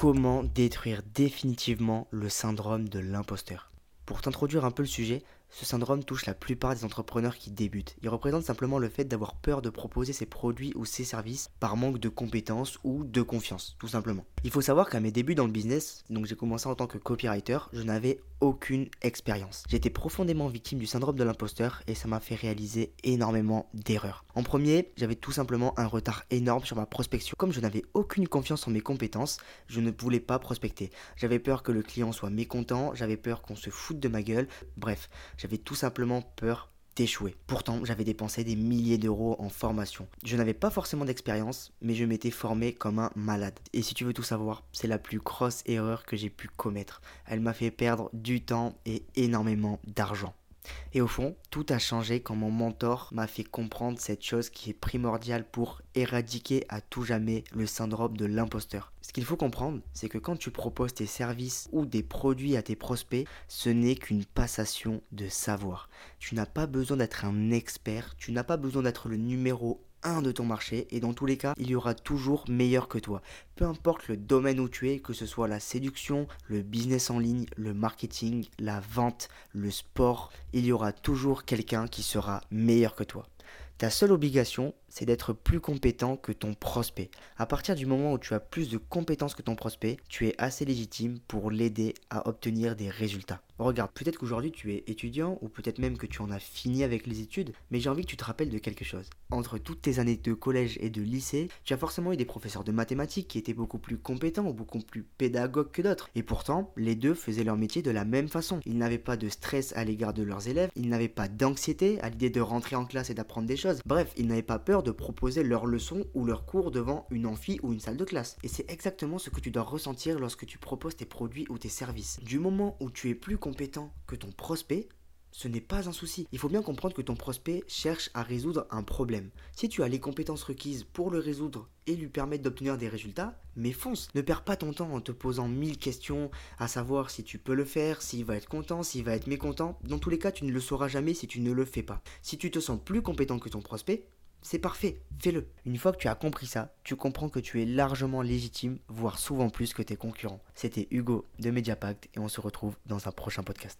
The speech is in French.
comment détruire définitivement le syndrome de l'imposteur. Pour t'introduire un peu le sujet, ce syndrome touche la plupart des entrepreneurs qui débutent. Il représente simplement le fait d'avoir peur de proposer ses produits ou ses services par manque de compétences ou de confiance, tout simplement. Il faut savoir qu'à mes débuts dans le business, donc j'ai commencé en tant que copywriter, je n'avais aucune expérience. J'étais profondément victime du syndrome de l'imposteur et ça m'a fait réaliser énormément d'erreurs. En premier, j'avais tout simplement un retard énorme sur ma prospection. Comme je n'avais aucune confiance en mes compétences, je ne voulais pas prospecter. J'avais peur que le client soit mécontent, j'avais peur qu'on se foute de ma gueule. Bref, j'avais tout simplement peur d'échouer. Pourtant, j'avais dépensé des milliers d'euros en formation. Je n'avais pas forcément d'expérience, mais je m'étais formé comme un malade. Et si tu veux tout savoir, c'est la plus grosse erreur que j'ai pu commettre. Elle m'a fait perdre du temps et énormément d'argent. Et au fond, tout a changé quand mon mentor m'a fait comprendre cette chose qui est primordiale pour éradiquer à tout jamais le syndrome de l'imposteur. Ce qu'il faut comprendre, c'est que quand tu proposes tes services ou des produits à tes prospects, ce n'est qu'une passation de savoir. Tu n'as pas besoin d'être un expert, tu n'as pas besoin d'être le numéro un de ton marché et dans tous les cas, il y aura toujours meilleur que toi. Peu importe le domaine où tu es, que ce soit la séduction, le business en ligne, le marketing, la vente, le sport, il y aura toujours quelqu'un qui sera meilleur que toi. Ta seule obligation, c'est d'être plus compétent que ton prospect. À partir du moment où tu as plus de compétences que ton prospect, tu es assez légitime pour l'aider à obtenir des résultats. Regarde, peut-être qu'aujourd'hui tu es étudiant ou peut-être même que tu en as fini avec les études, mais j'ai envie que tu te rappelles de quelque chose. Entre toutes tes années de collège et de lycée, tu as forcément eu des professeurs de mathématiques qui étaient beaucoup plus compétents ou beaucoup plus pédagogues que d'autres. Et pourtant, les deux faisaient leur métier de la même façon. Ils n'avaient pas de stress à l'égard de leurs élèves, ils n'avaient pas d'anxiété à l'idée de rentrer en classe et d'apprendre des choses. Bref, ils n'avaient pas peur de proposer leurs leçons ou leurs cours devant une amphi ou une salle de classe. Et c'est exactement ce que tu dois ressentir lorsque tu proposes tes produits ou tes services. Du moment où tu es plus compétent que ton prospect, ce n'est pas un souci. Il faut bien comprendre que ton prospect cherche à résoudre un problème. Si tu as les compétences requises pour le résoudre et lui permettre d'obtenir des résultats, mais fonce. Ne perds pas ton temps en te posant mille questions, à savoir si tu peux le faire, s'il va être content, s'il va être mécontent. Dans tous les cas, tu ne le sauras jamais si tu ne le fais pas. Si tu te sens plus compétent que ton prospect, c'est parfait, fais-le. Une fois que tu as compris ça, tu comprends que tu es largement légitime, voire souvent plus que tes concurrents. C'était Hugo de Mediapact et on se retrouve dans un prochain podcast.